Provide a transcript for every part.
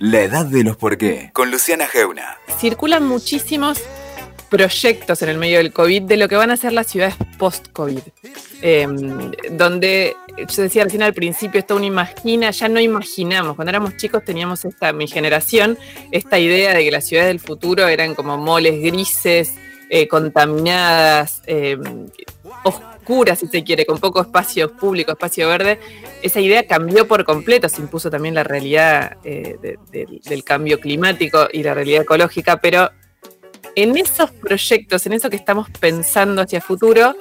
La edad de los por qué, con Luciana Geuna. Circulan muchísimos proyectos en el medio del COVID de lo que van a ser las ciudades post-COVID. Em, donde yo decía recién al principio, esto uno imagina, ya no imaginamos. Cuando éramos chicos teníamos esta, mi generación, esta idea de que las ciudades del futuro eran como moles grises, eh, contaminadas, em, oscuras, si se quiere, con poco espacio público, espacio verde. Esa idea cambió por completo, se impuso también la realidad eh, del cambio climático y la realidad ecológica, pero en esos proyectos, en eso que estamos pensando hacia futuro,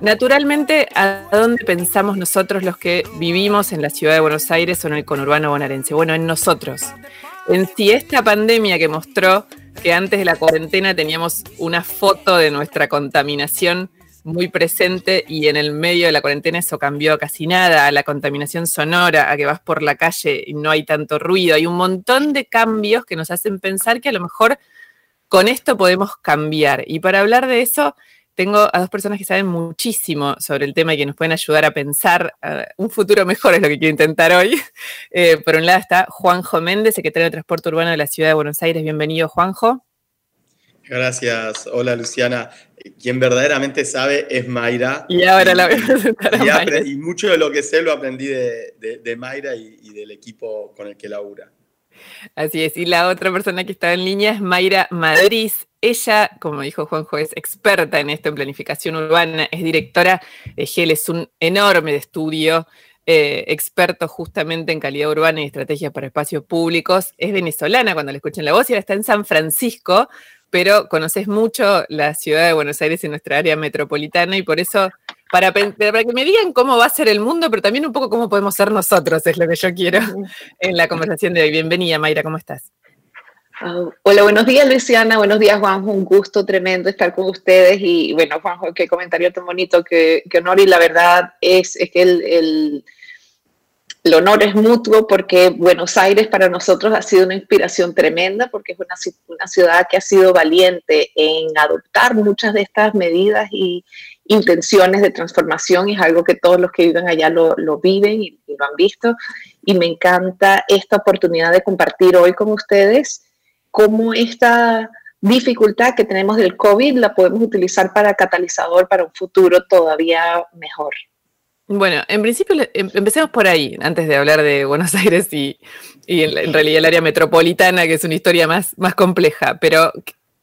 naturalmente, ¿a dónde pensamos nosotros los que vivimos en la ciudad de Buenos Aires o en el conurbano bonaerense? Bueno, en nosotros. En si esta pandemia que mostró que antes de la cuarentena teníamos una foto de nuestra contaminación muy presente y en el medio de la cuarentena eso cambió casi nada, a la contaminación sonora, a que vas por la calle y no hay tanto ruido, hay un montón de cambios que nos hacen pensar que a lo mejor con esto podemos cambiar. Y para hablar de eso, tengo a dos personas que saben muchísimo sobre el tema y que nos pueden ayudar a pensar un futuro mejor, es lo que quiero intentar hoy. Eh, por un lado está Juanjo Méndez, secretario de Transporte Urbano de la Ciudad de Buenos Aires. Bienvenido, Juanjo. Gracias. Hola, Luciana. Quien verdaderamente sabe es Mayra. Y ahora la voy a presentar a Mayra. Y mucho de lo que sé lo aprendí de, Mayra y, y del equipo con el que labura. Así es, y la otra persona que está en línea es Mayra Madrid. Ella, como dijo Juanjo, es experta en esto, en planificación urbana, es directora de GEL, es un enorme estudio, eh, experto justamente en calidad urbana y estrategias para espacios públicos. Es venezolana cuando le escuchan la voz y ahora está en San Francisco, pero conoces mucho la ciudad de Buenos Aires en nuestra área metropolitana y por eso para, que me digan cómo va a ser el mundo, pero también un poco cómo podemos ser nosotros, es lo que yo quiero en la conversación de hoy. Bienvenida, Mayra, ¿cómo estás? Ah, hola, buenos días, Luciana. Buenos días, Juanjo. Un gusto tremendo estar con ustedes. Y bueno, Juanjo, qué comentario tan bonito, qué, honor. Y la verdad es, que el, el, honor es mutuo porque Buenos Aires para nosotros ha sido una inspiración tremenda porque es una, una ciudad que ha sido valiente en adoptar muchas de estas medidas y, intenciones de transformación y es algo que todos los que viven allá lo, viven y, lo han visto. Y me encanta esta oportunidad de compartir hoy con ustedes cómo esta dificultad que tenemos del COVID la podemos utilizar para catalizador para un futuro todavía mejor. Bueno, en principio em, empecemos por ahí, antes de hablar de Buenos Aires y, en, realidad el área metropolitana, que es una historia más, más compleja, pero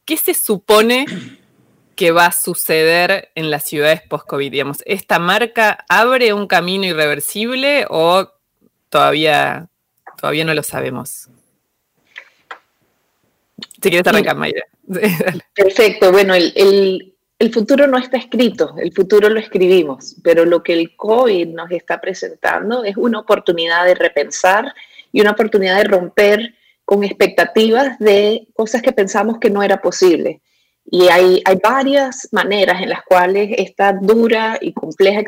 ¿qué se supone que va a suceder en las ciudades post-COVID? Digamos, ¿esta marca abre un camino irreversible o todavía, todavía no lo sabemos? Si quieres arrancar, Mayra. Perfecto. Bueno, el, el, futuro no está escrito, el futuro lo escribimos, pero lo que el COVID nos está presentando es una oportunidad de repensar y una oportunidad de romper con expectativas de cosas que pensamos que no era posible. Y hay, hay, varias maneras en las cuales esta dura y compleja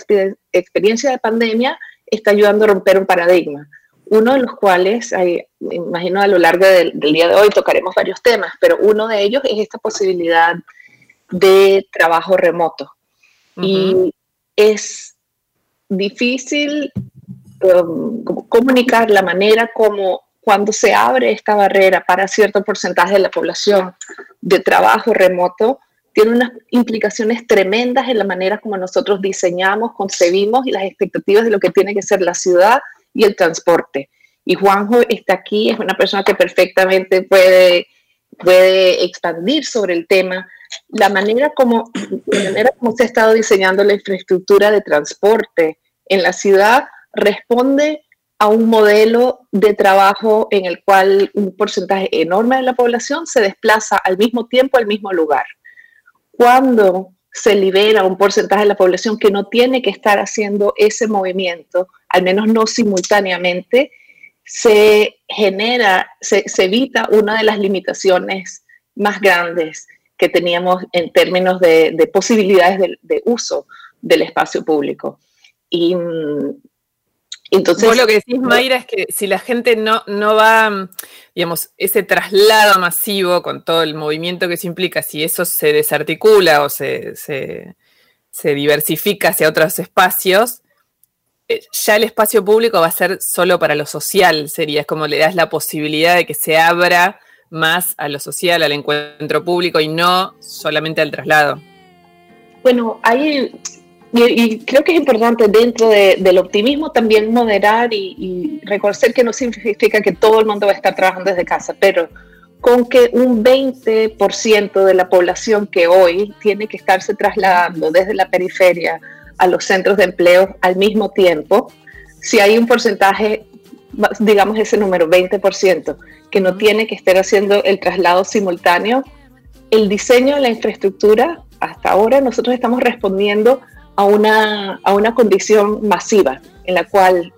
experiencia de pandemia está ayudando a romper un paradigma. Uno de los cuales, hay, imagino a lo largo del, día de hoy tocaremos varios temas, pero uno de ellos es esta posibilidad de trabajo remoto. Y es difícil um, comunicar la manera como cuando se abre esta barrera para cierto porcentaje de la población de trabajo remoto, tiene unas implicaciones tremendas en la manera como nosotros diseñamos, concebimos y las expectativas de lo que tiene que ser la ciudad y el transporte. Y Juanjo está aquí, es una persona que perfectamente puede, puede expandir sobre el tema. La manera, como, la manera como se ha estado diseñando la infraestructura de transporte en la ciudad responde a un modelo de trabajo en el cual un porcentaje enorme de la población se desplaza al mismo tiempo al mismo lugar. Cuando se libera un porcentaje de la población que no tiene que estar haciendo ese movimiento, al menos no simultáneamente, se genera, se, evita una de las limitaciones más grandes que teníamos en términos de, posibilidades de, de, uso del espacio público. Y entonces, lo que decís, Mayra, es que si la gente no, no va, digamos, ese traslado masivo con todo el movimiento que eso implica, si eso se desarticula o se, diversifica hacia otros espacios, eh, ya el espacio público va a ser solo para lo social, sería, es como le das la posibilidad de que se abra más a lo social, al encuentro público y no solamente al traslado. Bueno, hay, y, creo que es importante dentro del optimismo también moderar y, y, reconocer que no significa que todo el mundo va a estar trabajando desde casa, pero con que un 20% de la población que hoy tiene que estarse trasladando desde la periferia a los centros de empleo al mismo tiempo, si hay un porcentaje, digamos ese número, 20%, que no tiene que estar haciendo el traslado simultáneo, el diseño de la infraestructura, hasta ahora nosotros estamos respondiendo a una, a una condición masiva en la cual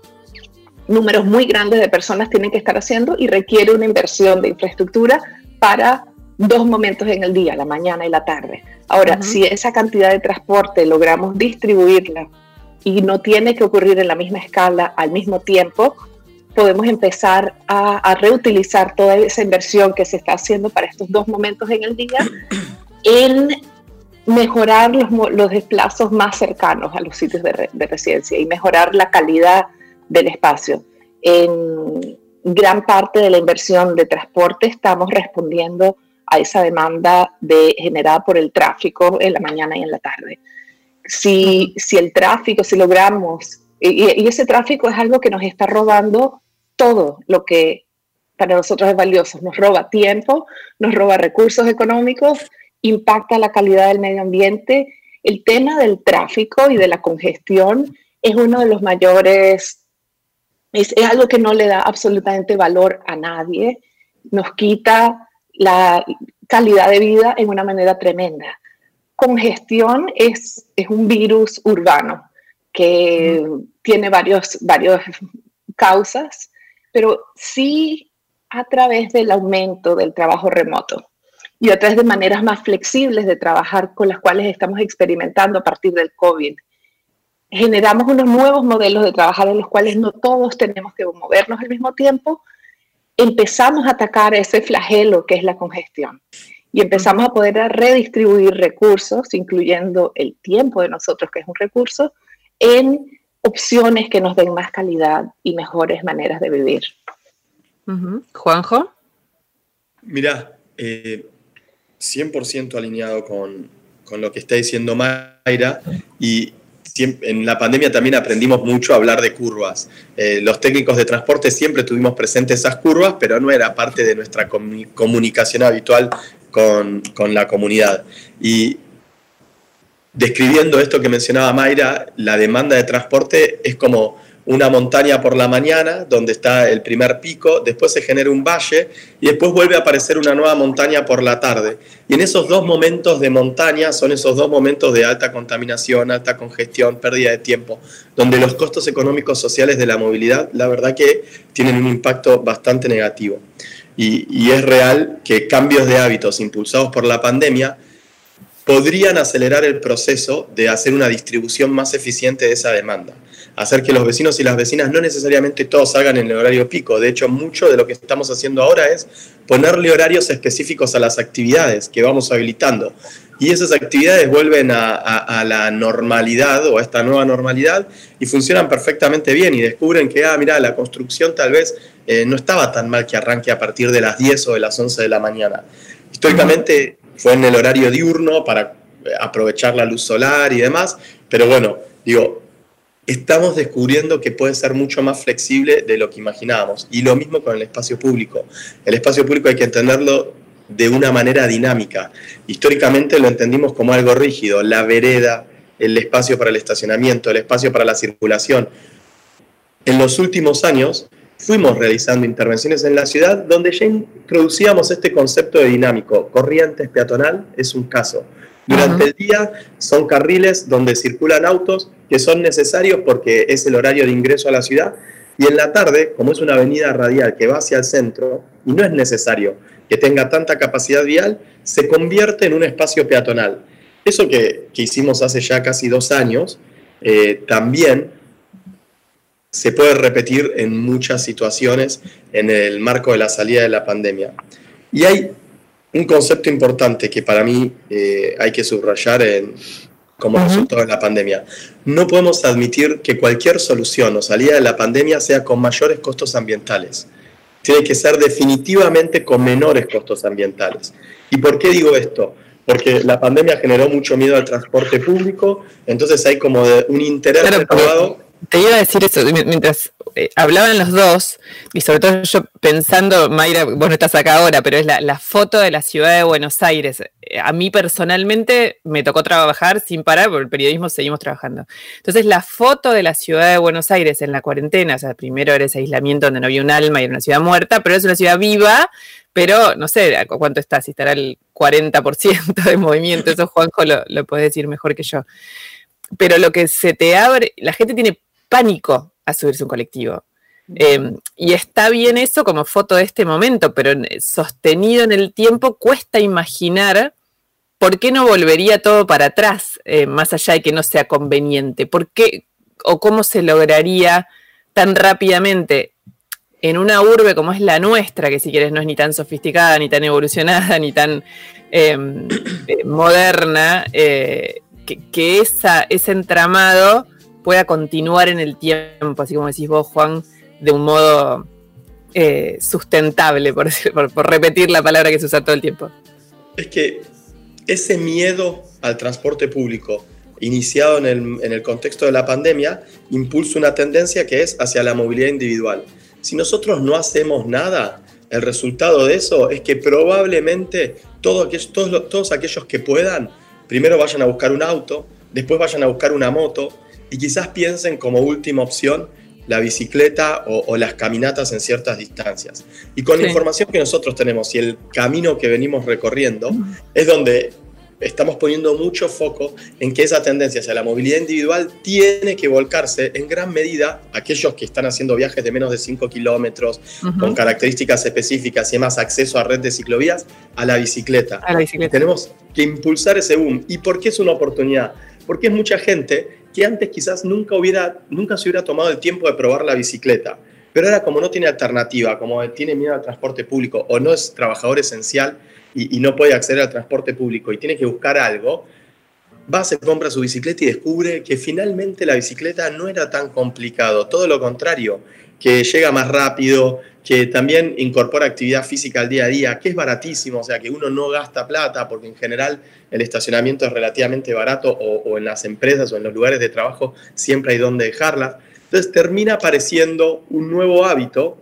números muy grandes de personas tienen que estar haciendo y requiere una inversión de infraestructura para dos momentos en el día, la mañana y la tarde. Ahora, si esa cantidad de transporte logramos distribuirla y no tiene que ocurrir en la misma escala al mismo tiempo, podemos empezar a, reutilizar toda esa inversión que se está haciendo para estos dos momentos en el día en mejorar los, los desplazos más cercanos a los sitios de, de, residencia y mejorar la calidad del espacio. En gran parte de la inversión de transporte estamos respondiendo a esa demanda de, generada por el tráfico en la mañana y en la tarde. Si, si el tráfico, si logramos, y, y, ese tráfico es algo que nos está robando todo lo que para nosotros es valioso, nos roba tiempo, nos roba recursos económicos, impacta la calidad del medio ambiente. El tema del tráfico y de la congestión es uno de los mayores, es, es algo que no le da absolutamente valor a nadie, nos quita la calidad de vida en una manera tremenda. Congestión es, es un virus urbano que tiene varios, varios causas, pero sí a través del aumento del trabajo remoto y a través de maneras más flexibles de trabajar con las cuales estamos experimentando a partir del COVID. Generamos unos nuevos modelos de trabajar en los cuales no todos tenemos que movernos al mismo tiempo, empezamos a atacar ese flagelo que es la congestión y empezamos a poder redistribuir recursos, incluyendo el tiempo de nosotros, que es un recurso, en opciones que nos den más calidad y mejores maneras de vivir. Juanjo. Mira, 100% alineado con, con, lo que está diciendo Mayra y en la pandemia también aprendimos mucho a hablar de curvas. Eh, los técnicos de transporte siempre tuvimos presentes esas curvas, pero no era parte de nuestra comunicación habitual con, con la comunidad. Y describiendo esto que mencionaba Mayra, la demanda de transporte es como una montaña por la mañana, donde está el primer pico, después se genera un valle y después vuelve a aparecer una nueva montaña por la tarde. Y en esos dos momentos de montaña son esos dos momentos de alta contaminación, alta congestión, pérdida de tiempo, donde los costos económicos sociales de la movilidad, la verdad que tienen un impacto bastante negativo. Y, y es real que cambios de hábitos impulsados por la pandemia podrían acelerar el proceso de hacer una distribución más eficiente de esa demanda hacer que los vecinos y las vecinas no necesariamente todos salgan en el horario pico. De hecho, mucho de lo que estamos haciendo ahora es ponerle horarios específicos a las actividades que vamos habilitando. Y esas actividades vuelven a, la normalidad o a esta nueva normalidad y funcionan perfectamente bien y descubren que, ah, mira, la construcción tal vez eh, no estaba tan mal que arranque a partir de las 10 o de las 11 de la mañana. Históricamente fue en el horario diurno para eh, aprovechar la luz solar y demás, pero bueno, digo, estamos descubriendo que puede ser mucho más flexible de lo que imaginábamos. Y lo mismo con el espacio público. El espacio público hay que entenderlo de una manera dinámica. Históricamente lo entendimos como algo rígido, la vereda, el espacio para el estacionamiento, el espacio para la circulación. En los últimos años fuimos realizando intervenciones en la ciudad donde ya introducíamos este concepto de dinámico. Corrientes peatonal es un caso. Durante el día son carriles donde circulan autos que son necesarios porque es el horario de ingreso a la ciudad. Y en la tarde, como es una avenida radial que va hacia el centro y no es necesario que tenga tanta capacidad vial, se convierte en un espacio peatonal. Eso que, hicimos hace ya casi dos años, eh, también se puede repetir en muchas situaciones en el marco de la salida de la pandemia. Y hay un concepto importante que para mí eh, hay que subrayar en, como resultado de la pandemia. No podemos admitir que cualquier solución o salida de la pandemia sea con mayores costos ambientales. Tiene que ser definitivamente con menores costos ambientales. ¿Y por qué digo esto? Porque la pandemia generó mucho miedo al transporte público, entonces hay como un interés claro, te iba a decir eso, mientras eh, hablaban los dos, y sobre todo yo pensando, Mayra, vos no estás acá ahora, pero es la, foto de la ciudad de Buenos Aires. A mí personalmente me tocó trabajar sin parar, por el periodismo seguimos trabajando. Entonces, la foto de la ciudad de Buenos Aires en la cuarentena, o sea, primero era ese aislamiento donde no había un alma y era una ciudad muerta, pero es una ciudad viva, pero no sé cuánto está, si estará el 40% de movimiento, eso Juanjo lo, lo puede decir mejor que yo. Pero lo que se te abre, la gente tiene pánico a subirse un colectivo. Em, y está bien eso como foto de este momento, pero sostenido en el tiempo cuesta imaginar por qué no volvería todo para atrás, eh, más allá de que no sea conveniente. ¿Por qué o cómo se lograría tan rápidamente en una urbe como es la nuestra, que si quieres no es ni tan sofisticada, ni tan evolucionada, ni tan em, eh, moderna, eh, que, que esa, ese entramado pueda continuar en el tiempo, así como decís vos, Juan, de un modo eh, sustentable, por, por, repetir la palabra que se usa todo el tiempo. Es que ese miedo al transporte público, iniciado en el, en el contexto de la pandemia, impulsa una tendencia que es hacia la movilidad individual. Si nosotros no hacemos nada, el resultado de eso es que probablemente todos aquellos, todos, todos aquellos que puedan, primero vayan a buscar un auto, después vayan a buscar una moto, y quizás piensen como última opción la bicicleta o, las caminatas en ciertas distancias. Y con la información que nosotros tenemos y el camino que venimos recorriendo, es donde estamos poniendo mucho foco en que esa tendencia hacia la movilidad individual tiene que volcarse en gran medida aquellos que están haciendo viajes de menos de 5 kilómetros, con características específicas y más acceso a red de ciclovías, a la bicicleta. A la bicicleta. Tenemos que impulsar ese boom. ¿Y por qué es una oportunidad? Porque es mucha gente que antes quizás nunca, hubiera, nunca se hubiera tomado el tiempo de probar la bicicleta. Pero ahora como no tiene alternativa, como tiene miedo al transporte público o no es trabajador esencial y, no puede acceder al transporte público y tiene que buscar algo, va, se compra su bicicleta y descubre que finalmente la bicicleta no era tan complicado, todo lo contrario, que llega más rápido, que también incorpora actividad física al día a día, que es baratísimo, o sea, que uno no gasta plata, porque en general el estacionamiento es relativamente barato, o, en las empresas o en los lugares de trabajo siempre hay donde dejarla. Entonces termina apareciendo un nuevo hábito,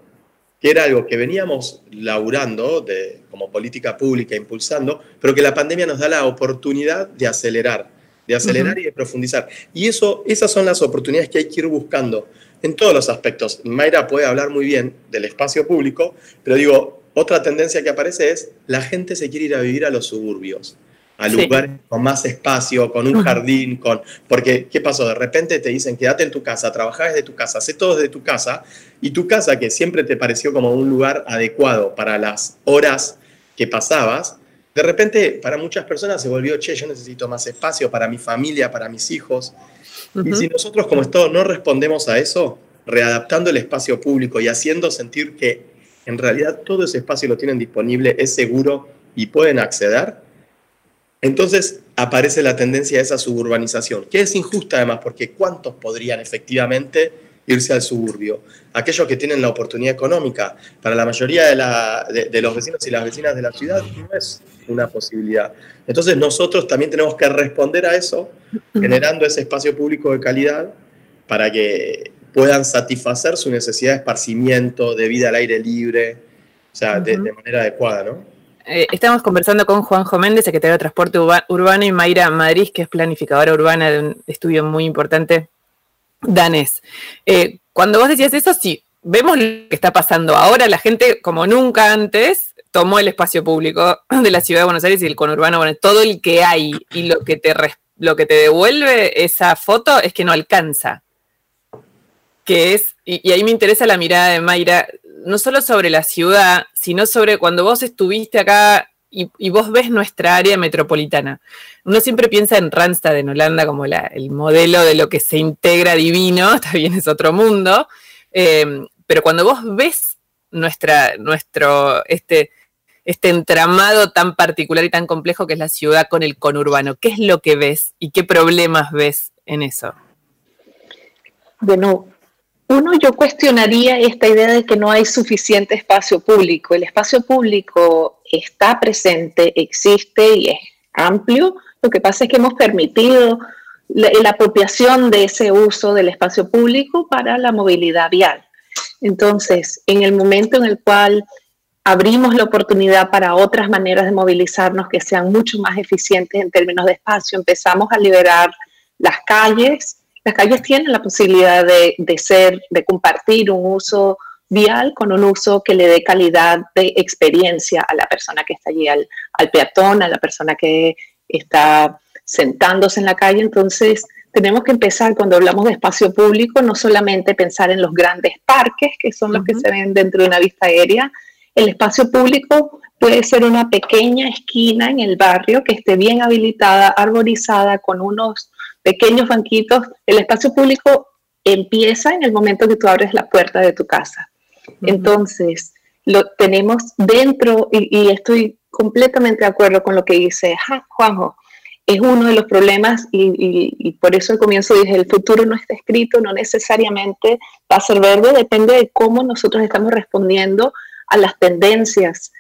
que era algo que veníamos laburando de, como política pública, impulsando, pero que la pandemia nos da la oportunidad de acelerar, de acelerar y de profundizar. Y eso, esas son las oportunidades que hay que ir buscando en todos los aspectos. Mayra puede hablar muy bien del espacio público, pero digo, otra tendencia que aparece es la gente se quiere ir a vivir a los suburbios, a lugares con más espacio, con un jardín, con porque ¿qué pasó? De repente te dicen quédate en tu casa, trabajá desde tu casa, haz todo desde tu casa y tu casa que siempre te pareció como un lugar adecuado para las horas que pasabas, de repente para muchas personas se volvió, che, yo necesito más espacio para mi familia, para mis hijos. Y si nosotros como Estado no respondemos a eso, readaptando el espacio público y haciendo sentir que en realidad todo ese espacio lo tienen disponible, es seguro y pueden acceder, entonces aparece la tendencia a esa suburbanización, que es injusta además, porque ¿cuántos podrían efectivamente irse al suburbio? Aquellos que tienen la oportunidad económica. Para la mayoría de, de los vecinos y las vecinas de la ciudad no es una posibilidad. Entonces nosotros también tenemos que responder a eso generando ese espacio público de calidad para que puedan satisfacer su necesidad de esparcimiento, de vida al aire libre, o sea, de, manera adecuada, ¿no? Eh, estamos conversando con Juanjo Méndez, secretario de Transporte Urbano, y Mayra Madrid, que es planificadora urbana de un estudio muy importante danés. Eh, cuando vos decías eso, sí, vemos lo que está pasando ahora, la gente como nunca antes tomó el espacio público de la ciudad de Buenos Aires y el conurbano, bueno, todo el que hay y lo que te, lo que te devuelve esa foto es que no alcanza. Que es, y, ahí me interesa la mirada de Mayra, no solo sobre la ciudad, sino sobre cuando vos estuviste acá y, vos ves nuestra área metropolitana. Uno siempre piensa en Randstad en Holanda como el modelo de lo que se integra divino, también es otro mundo, eh, pero cuando vos ves nuestra, nuestro, este, este entramado tan particular y tan complejo que es la ciudad con el conurbano. ¿Qué es lo que ves y qué problemas ves en eso? Bueno, uno, yo cuestionaría esta idea de que no hay suficiente espacio público. El espacio público está presente, existe y es amplio. Lo que pasa es que hemos permitido la, apropiación de ese uso del espacio público para la movilidad vial. Entonces, en el momento en el cual abrimos la oportunidad para otras maneras de movilizarnos que sean mucho más eficientes en términos de espacio, empezamos a liberar las calles. Las calles tienen la posibilidad de, ser, de compartir un uso vial con un uso que le dé calidad de experiencia a la persona que está allí, al, al peatón, a la persona que está sentándose en la calle. Entonces, tenemos que empezar cuando hablamos de espacio público, no solamente pensar en los grandes parques, que son los que se ven dentro de una vista aérea, el espacio público puede ser una pequeña esquina en el barrio que esté bien habilitada, arborizada, con unos pequeños banquitos. El espacio público empieza en el momento que tú abres la puerta de tu casa. Entonces, lo tenemos dentro, y, estoy completamente de acuerdo con lo que dice Juanjo, es uno de los problemas y, y, por eso al comienzo dije, el futuro no está escrito, no necesariamente va a ser verde, depende de cómo nosotros estamos respondiendo a las tendencias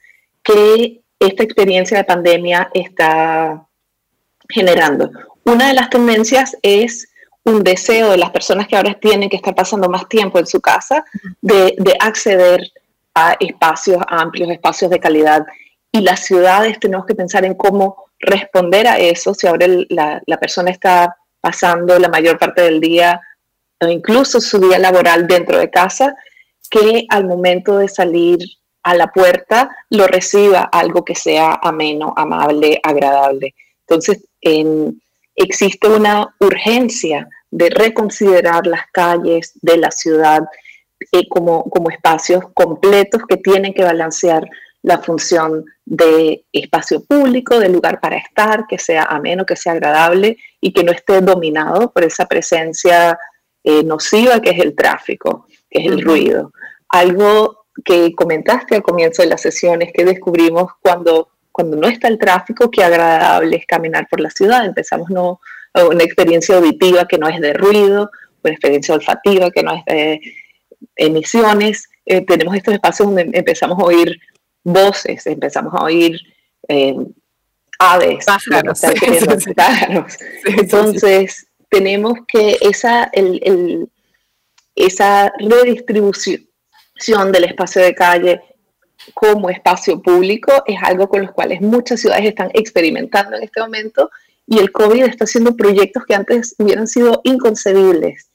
que esta experiencia de pandemia está generando. Una de las tendencias es un deseo de las personas que ahora tienen que estar pasando más tiempo en su casa de, acceder a espacios amplios, espacios de calidad. Y las ciudades tenemos que pensar en cómo responder a eso. Si ahora la, la persona está pasando la mayor parte del día o incluso su día laboral dentro de casa, que al momento de salir a la puerta lo reciba algo que sea ameno, amable, agradable. Entonces, existe una urgencia de reconsiderar las calles de la ciudad eh, como, como espacios completos que tienen que balancear la función de espacio público, de lugar para estar, que sea ameno, que sea agradable y que no esté dominado por esa presencia eh, nociva que es el tráfico, que es el ruido. Algo que comentaste al comienzo de las sesiones que descubrimos cuando, cuando no está el tráfico, qué agradable es caminar por la ciudad. Empezamos no, una experiencia auditiva que no es de ruido, una experiencia olfativa que no es de emisiones. Eh, tenemos estos espacios donde empezamos a oír voces, empezamos a oír eh, aves, pájaros. Entonces, tenemos que esa, el, esa redistribución del espacio de calle como espacio público es algo con los cuales muchas ciudades están experimentando en este momento y el COVID está haciendo proyectos que antes hubieran sido inconcebibles.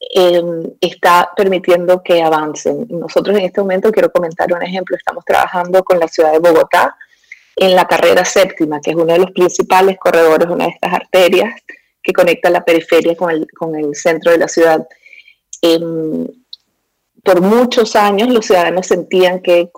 Em, está permitiendo que avancen. Nosotros en este momento, quiero comentar un ejemplo, estamos trabajando con la ciudad de Bogotá en la carrera séptima, que es uno de los principales corredores, una de estas arterias que conecta la periferia con el, con el centro de la ciudad. Em, por muchos años los ciudadanos sentían que,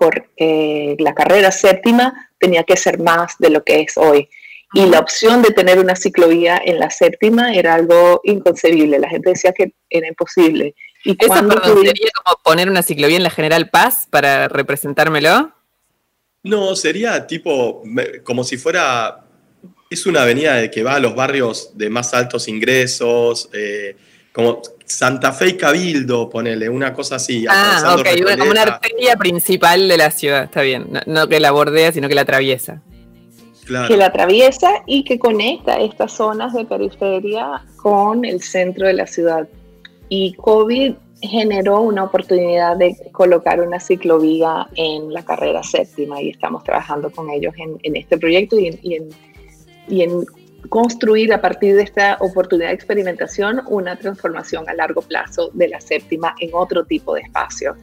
la carrera séptima tenía que ser más de lo que es hoy. Y la opción de tener una ciclovía en la séptima era algo inconcebible. La gente decía que era imposible. ¿Y ¿Eso sería como poner una ciclovía en la General Paz para representármelo? No, sería tipo, como si fuera, es una avenida que va a los barrios de más altos ingresos, eh, como Santa Fe y Cabildo, ponele, una cosa así. Ah, ok, como una arteria principal de la ciudad, está bien. No, que la bordea, sino que la atraviesa. Que la atraviesa y que conecta estas zonas de periferia con el centro de la ciudad. Y COVID generó una oportunidad de colocar una ciclovía en la carrera séptima y estamos trabajando con ellos en, este proyecto y en, y en construir a partir de esta oportunidad de experimentación una transformación a largo plazo de la séptima en otro tipo de espacio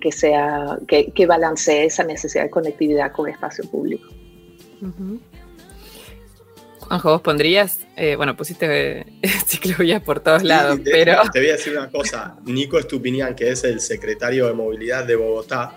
que sea que, que balancee esa necesidad de conectividad con espacio público. Juanjo, vos pondrías, eh, bueno, pusiste eh, ciclovías por todos lados, pero... Te voy a decir una cosa, Nico Estupinian, que es el secretario de Movilidad de Bogotá,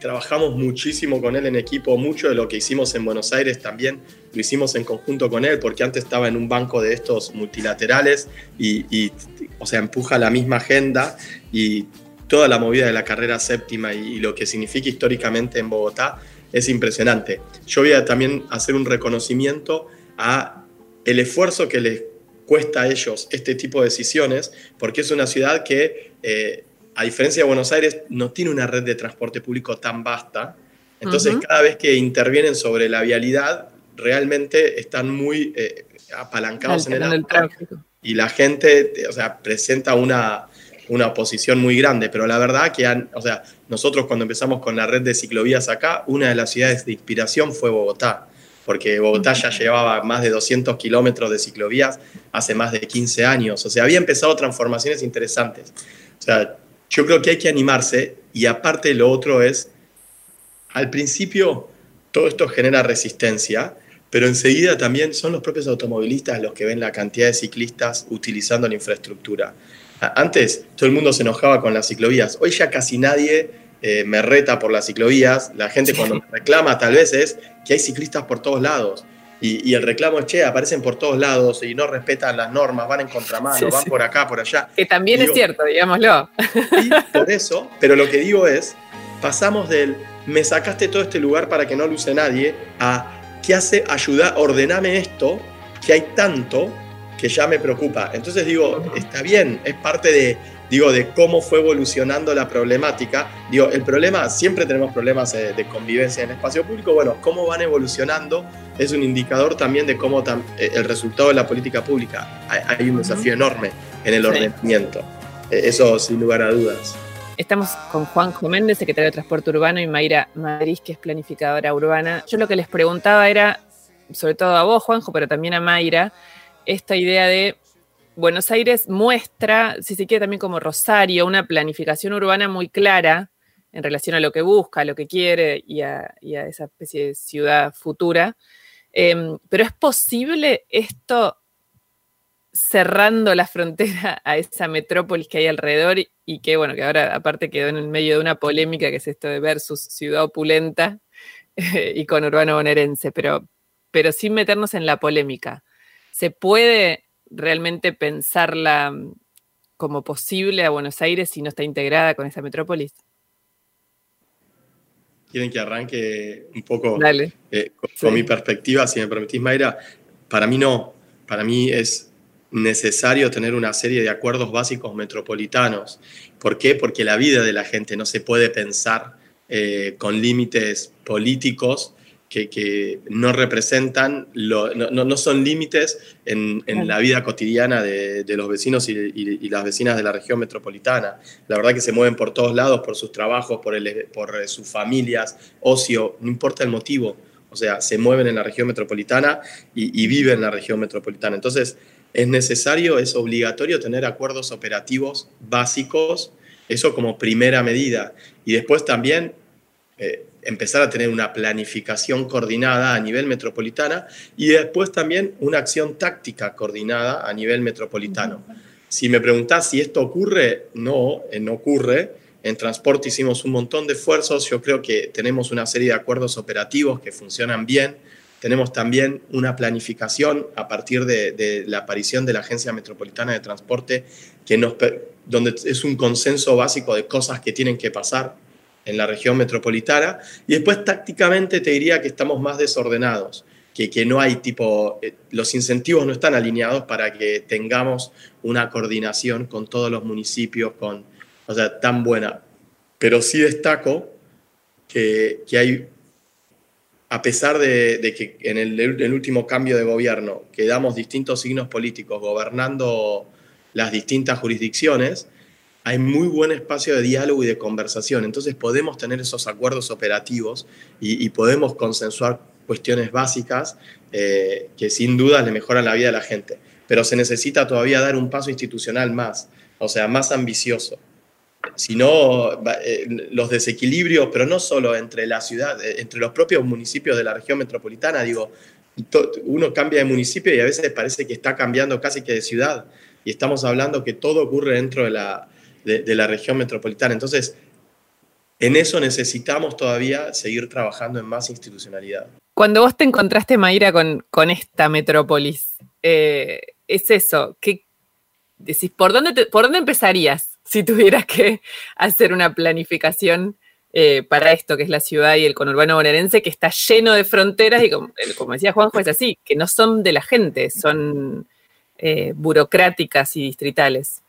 trabajamos muchísimo con él en equipo, mucho de lo que hicimos en Buenos Aires también lo hicimos en conjunto con él, porque antes estaba en un banco de estos multilaterales y, o sea, empuja la misma agenda y toda la movida de la carrera séptima y, lo que significa históricamente en Bogotá es impresionante. Yo voy a también hacer un reconocimiento a el esfuerzo que les cuesta a ellos este tipo de decisiones, porque es una ciudad que, eh, a diferencia de Buenos Aires, no tiene una red de transporte público tan vasta. Entonces, cada vez que intervienen sobre la vialidad, realmente están muy eh, apalancados en el, tráfico. Y la gente, o sea, presenta una, una oposición muy grande, pero la verdad que, o sea, nosotros cuando empezamos con la red de ciclovías acá, una de las ciudades de inspiración fue Bogotá porque Bogotá ya llevaba más de 200 kilómetros de ciclovías hace más de 15 años. O sea, había empezado transformaciones interesantes. O sea, yo creo que hay que animarse y aparte lo otro es, al principio todo esto genera resistencia, pero enseguida también son los propios automovilistas los que ven la cantidad de ciclistas utilizando la infraestructura. Antes todo el mundo se enojaba con las ciclovías, hoy ya casi nadie eh, me reta por las ciclovías, la gente cuando me reclama tal vez es que hay ciclistas por todos lados. Y, el reclamo es, che, aparecen por todos lados y no respetan las normas, van en contramano, van por acá, por allá. Que también es cierto, digámoslo. Y por eso, pero lo que digo es, pasamos del, me sacaste todo este lugar para que no luce nadie, a, ¿qué hace? Ayuda, ordename esto, que hay tanto que ya me preocupa. Entonces digo, está bien, es parte de digo, de cómo fue evolucionando la problemática. Digo, el problema, siempre tenemos problemas eh, de, convivencia en el espacio público, bueno, cómo van evolucionando es un indicador también de cómo eh, el resultado de la política pública. Hay, un desafío enorme en el ordenamiento, eh, eso sin lugar a dudas. Estamos con Juan Méndez, secretario de Transporte Urbano, y Mayra Madrid, que es planificadora urbana. Yo lo que les preguntaba era, sobre todo a vos, Juanjo, pero también a Mayra, esta idea de Buenos Aires muestra, si se quiere también como Rosario, una planificación urbana muy clara en relación a lo que busca, a lo que quiere y a, esa especie de ciudad futura. Em, pero es posible esto cerrando la frontera a esa metrópolis que hay alrededor y, que, bueno, que ahora aparte quedó en el medio de una polémica que es esto de versus ciudad opulenta y con urbano bonaerense, pero, pero sin meternos en la polémica. ¿Se puede realmente pensarla mm, como posible a Buenos Aires si no está integrada con esa metrópolis? Quieren que arranque un poco eh, con, mi perspectiva, si me permitís, Mayra. Para mí no. Para mí es necesario tener una serie de acuerdos básicos metropolitanos. ¿Por qué? Porque la vida de la gente no se puede pensar eh, con límites políticos que, no representan, no, son límites en, la vida cotidiana de, los vecinos y, las vecinas de la región metropolitana. La verdad que se mueven por todos lados, por sus trabajos, por, por sus familias, ocio, no importa el motivo. O sea, se mueven en la región metropolitana y, viven en la región metropolitana. Entonces, es necesario, es obligatorio tener acuerdos operativos básicos, eso como primera medida. Y después también eh, empezar a tener una planificación coordinada a nivel metropolitana y después también una acción táctica coordinada a nivel metropolitano. Si me preguntás si esto ocurre, no, eh, no ocurre. En transporte hicimos un montón de esfuerzos, yo creo que tenemos una serie de acuerdos operativos que funcionan bien. Tenemos también una planificación a partir de, la aparición de la Agencia Metropolitana de Transporte, que nos, donde es un consenso básico de cosas que tienen que pasar en la región metropolitana. Y después tácticamente te diría que estamos más desordenados, que, que no hay tipo, eh, los incentivos no están alineados para que tengamos una coordinación con todos los municipios, con, o sea, tan buena. Pero sí destaco que, que hay, a pesar de, que en el, el último cambio de gobierno quedamos distintos signos políticos gobernando las distintas jurisdicciones, hay muy buen espacio de diálogo y de conversación. Entonces podemos tener esos acuerdos operativos y, podemos consensuar cuestiones básicas eh, que sin duda le mejoran la vida de la gente. Pero se necesita todavía dar un paso institucional más, o sea, más ambicioso. Si no, eh, los desequilibrios, pero no solo entre la ciudad, eh, entre los propios municipios de la región metropolitana, digo, uno cambia de municipio y a veces parece que está cambiando casi que de ciudad. Y estamos hablando que todo ocurre dentro de la, de, la región metropolitana. Entonces, en eso necesitamos todavía seguir trabajando en más institucionalidad. Cuando vos te encontraste, Mayra, con, con esta metrópolis, eh, es eso, ¿qué decís, ¿por dónde, ¿por dónde empezarías si tuvieras que hacer una planificación eh, para esto que es la ciudad y el conurbano bonaerense, que está lleno de fronteras y como, como decía Juanjo, es así, que no son de la gente, son eh, burocráticas y distritales.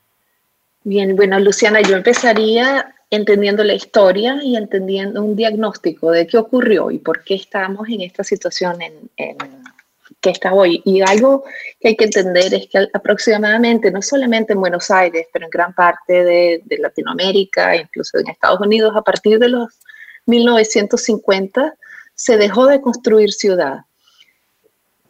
Bien, bueno, Luciana, yo empezaría entendiendo la historia y entendiendo un diagnóstico de qué ocurrió y por qué estamos en esta situación en, en que está hoy. Y algo que hay que entender es que aproximadamente, no solamente en Buenos Aires, pero en gran parte de, de Latinoamérica, incluso en Estados Unidos, a partir de los 1950, se dejó de construir ciudad.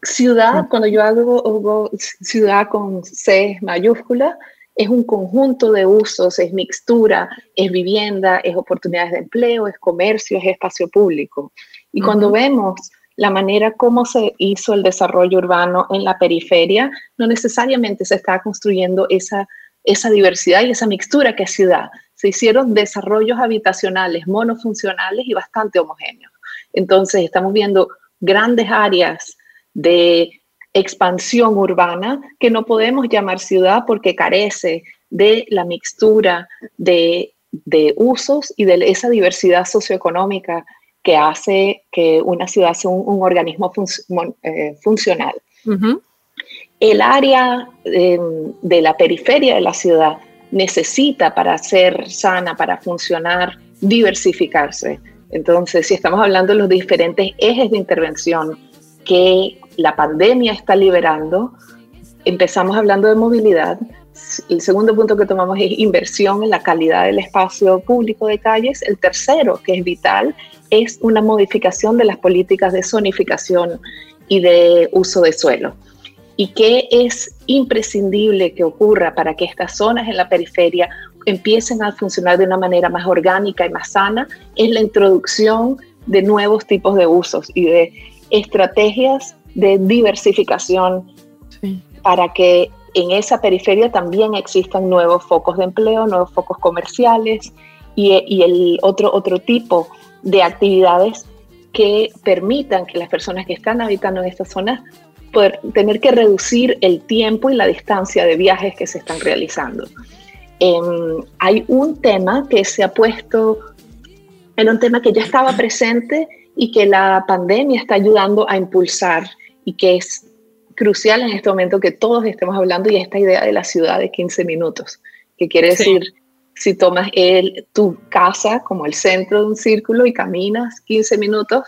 Ciudad, cuando yo hago, ciudad con C mayúscula, es un conjunto de usos, es mixtura, es vivienda, es oportunidades de empleo, es comercio, es espacio público. Y cuando vemos la manera como se hizo el desarrollo urbano en la periferia, no necesariamente se está construyendo esa, esa diversidad y esa mixtura que es ciudad. Se hicieron desarrollos habitacionales monofuncionales y bastante homogéneos. Entonces estamos viendo grandes áreas de expansión urbana que no podemos llamar ciudad porque carece de la mixtura de, de usos y de esa diversidad socioeconómica que hace que una ciudad sea un, organismo eh, funcional. El área em, de la periferia de la ciudad necesita para ser sana, para funcionar, diversificarse. Entonces, si estamos hablando de los diferentes ejes de intervención que la pandemia está liberando, empezamos hablando de movilidad. El segundo punto que tomamos es inversión en la calidad del espacio público de calles. El tercero, que es vital, es una modificación de las políticas de zonificación y de uso de suelo. ¿Y qué es imprescindible que ocurra para que estas zonas en la periferia empiecen a funcionar de una manera más orgánica y más sana? Es la introducción de nuevos tipos de usos y de estrategias de diversificación para que en esa periferia también existan nuevos focos de empleo, nuevos focos comerciales y, y el otro, otro tipo de actividades que permitan que las personas que están habitando en estas zonas poder tener que reducir el tiempo y la distancia de viajes que se están realizando. Em, hay un tema que se ha puesto, era un tema que ya estaba presente y que la pandemia está ayudando a impulsar y que es crucial en este momento que todos estemos hablando y esta idea de la ciudad de 15 minutos, que quiere decir si tomas el, tu casa como el centro de un círculo y caminas 15 minutos,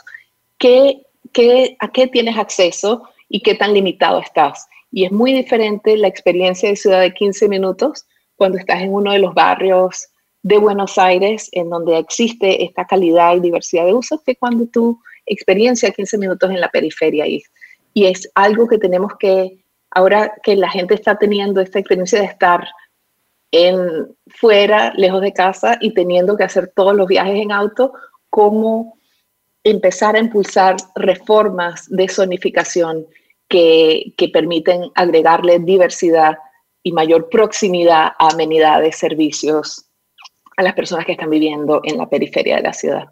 ¿qué, qué, a qué tienes acceso y qué tan limitado estás? Y es muy diferente la experiencia de ciudad de 15 minutos cuando estás en uno de los barrios de Buenos Aires, en donde existe esta calidad y diversidad de usos, que cuando tu experiencia 15 minutos en la periferia. Y, y es algo que tenemos que, ahora que la gente está teniendo esta experiencia de estar en fuera, lejos de casa y teniendo que hacer todos los viajes en auto, cómo empezar a impulsar reformas de zonificación que, que permiten agregarle diversidad y mayor proximidad a amenidades, servicios a las personas que están viviendo en la periferia de la ciudad.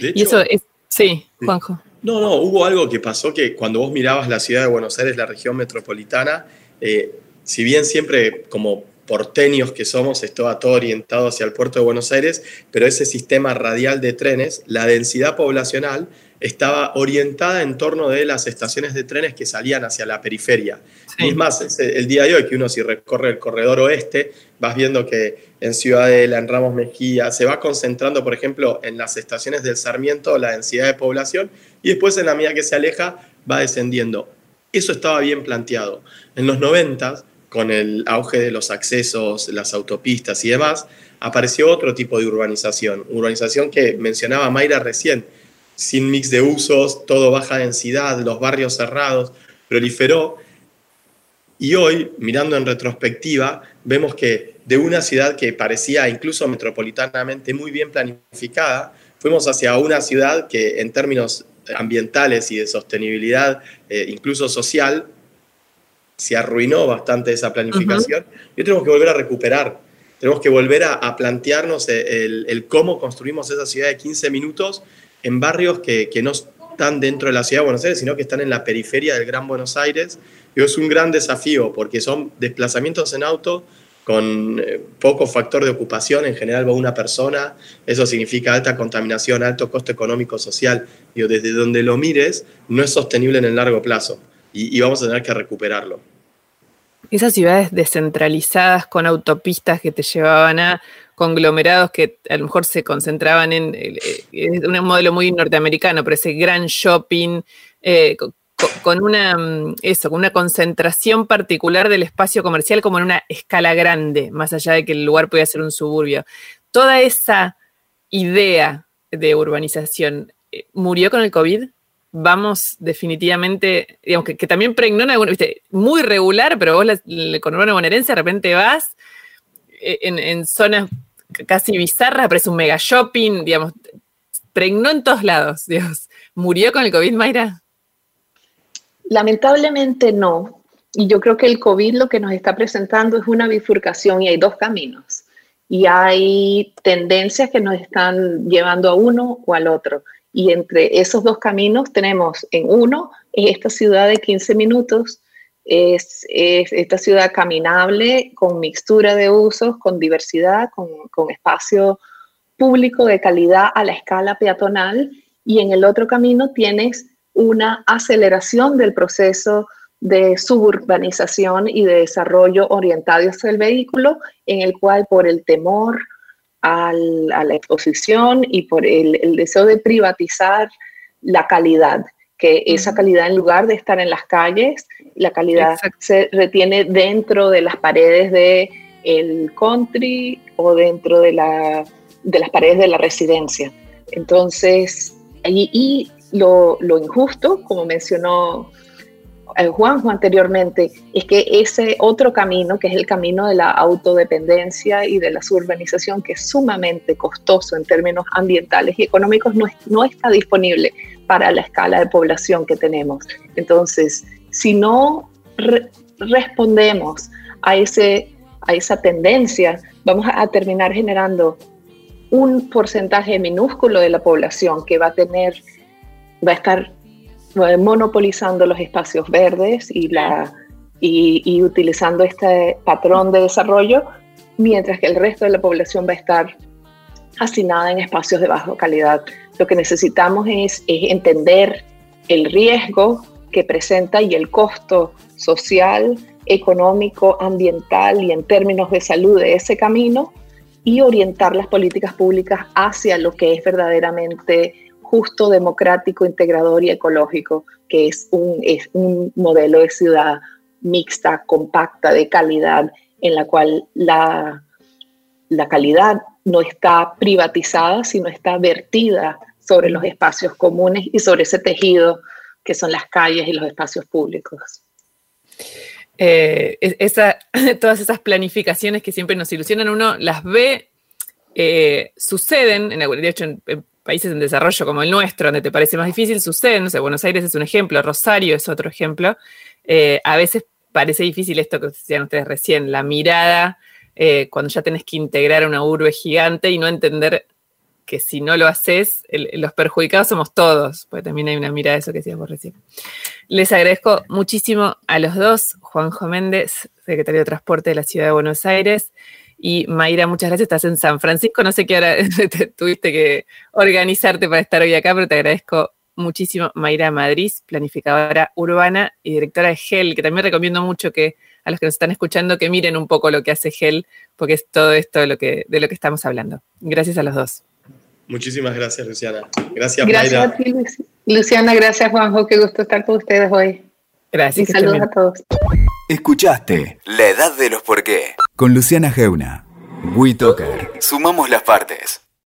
y eso es, sí, Juanjo. No, no, hubo algo que pasó que cuando vos mirabas la ciudad de Buenos Aires, la región metropolitana, eh, si bien siempre como porteños que somos, estaba todo orientado hacia el puerto de Buenos Aires, pero ese sistema radial de trenes, la densidad poblacional estaba orientada en torno de las estaciones de trenes que salían hacia la periferia. Y es más, el día de hoy que uno si recorre el corredor oeste, vas viendo que en Ciudadela, en Ramos Mejía, se va concentrando, por ejemplo, en las estaciones del Sarmiento la densidad de población y después en la medida que se aleja va descendiendo. Eso estaba bien planteado. En los 90 con el auge de los accesos, las autopistas y demás, apareció otro tipo de urbanización, urbanización que mencionaba Mayra recién, sin mix de usos, todo baja densidad, los barrios cerrados, proliferó. Y hoy, mirando en retrospectiva, vemos que de una ciudad que parecía incluso metropolitanamente muy bien planificada, fuimos hacia una ciudad que en términos ambientales y de sostenibilidad, eh, incluso social, se arruinó bastante esa planificación y tenemos que volver a recuperar. Tenemos que volver a, plantearnos el, cómo construimos esa ciudad de 15 minutos en barrios que, no están dentro de la ciudad de Buenos Aires, sino que están en la periferia del Gran Buenos Aires. Y es un gran desafío porque son desplazamientos en auto con eh, poco factor de ocupación, en general va una persona, eso significa alta contaminación, alto costo económico, social, desde donde lo mires, no es sostenible en el largo plazo y, vamos a tener que recuperarlo. Esas ciudades descentralizadas con autopistas que te llevaban a conglomerados que a lo mejor se concentraban en, eh, un modelo muy norteamericano, pero ese gran shopping, eh, con una, mm, eso, con una concentración particular del espacio comercial como en una escala grande, más allá de que el lugar podía ser un suburbio. Toda esa idea de urbanización eh, murió con el COVID. Vamos definitivamente, digamos que, también pregnó alguna, viste, muy regular, pero vos con una bonaerense de repente vas eh, en, en zonas casi bizarras, pero es un mega shopping, digamos, pregnó en todos lados, Dios. ¿Murió con el COVID, Mayra? Lamentablemente no. Y yo creo que el COVID lo que nos está presentando es una bifurcación y hay dos caminos. Y hay tendencias que nos están llevando a uno o al otro. Y entre esos dos caminos tenemos en uno esta ciudad de 15 minutos, es, esta ciudad caminable con mixtura de usos, con diversidad, con, con espacio público de calidad a la escala peatonal. Y en el otro camino tienes una aceleración del proceso de suburbanización y de desarrollo orientado hacia el vehículo, en el cual por el temor a la exposición y por el, deseo de privatizar la calidad, que esa calidad en lugar de estar en las calles, la calidad se retiene dentro de las paredes de el country o dentro de, la, de las paredes de la residencia. Entonces, y, y lo, injusto, como mencionó eh, Juanjo anteriormente, es que ese otro camino, que es el camino de la autodependencia y de la suburbanización, que es sumamente costoso en términos ambientales y económicos, no, no está disponible para la escala de población que tenemos. Entonces, si no respondemos a, ese, a esa tendencia, vamos a terminar generando un porcentaje minúsculo de la población que va a tener va a estar monopolizando los espacios verdes y, la, y, utilizando este patrón de desarrollo, mientras que el resto de la población va a estar asignada en espacios de baja calidad. Lo que necesitamos es, entender el riesgo que presenta y el costo social, económico, ambiental y en términos de salud de ese camino y orientar las políticas públicas hacia lo que es verdaderamente justo, democrático, integrador y ecológico, que es un, es un modelo de ciudad mixta, compacta, de calidad, en la cual la, la calidad no está privatizada, sino está vertida sobre los espacios comunes y sobre ese tejido que son las calles y los espacios públicos. Eh, todas esas planificaciones que siempre nos ilusionan, uno las ve, eh, suceden, en, de hecho en, países en desarrollo como el nuestro, donde te parece más difícil, sucede, no Buenos Aires es un ejemplo, Rosario es otro ejemplo. Eh, a veces parece difícil esto que decían ustedes recién, la mirada, eh, cuando ya tenés que integrar una urbe gigante y no entender que si no lo haces, los perjudicados somos todos, porque también hay una mirada de eso que decías vos recién. Les agradezco muchísimo a los dos, Juanjo Méndez, secretario de Transporte de la Ciudad de Buenos Aires, y Mayra, muchas gracias. Estás en San Francisco. No sé qué hora tuviste que organizarte para estar hoy acá, pero te agradezco muchísimo. Mayra Madrid, planificadora urbana y directora de GEL, que también recomiendo mucho que a los que nos están escuchando que miren un poco lo que hace GEL, porque es todo esto de lo que, de lo que estamos hablando. Gracias a los dos. Muchísimas gracias, Luciana. Gracias, Gracias a ti, Luciana. Gracias, Juanjo. Qué gusto estar con ustedes hoy. Gracias. Y saludos a todos. Escuchaste La Edad de los Por qué con Luciana Geuna. WeToker. Sumamos las partes.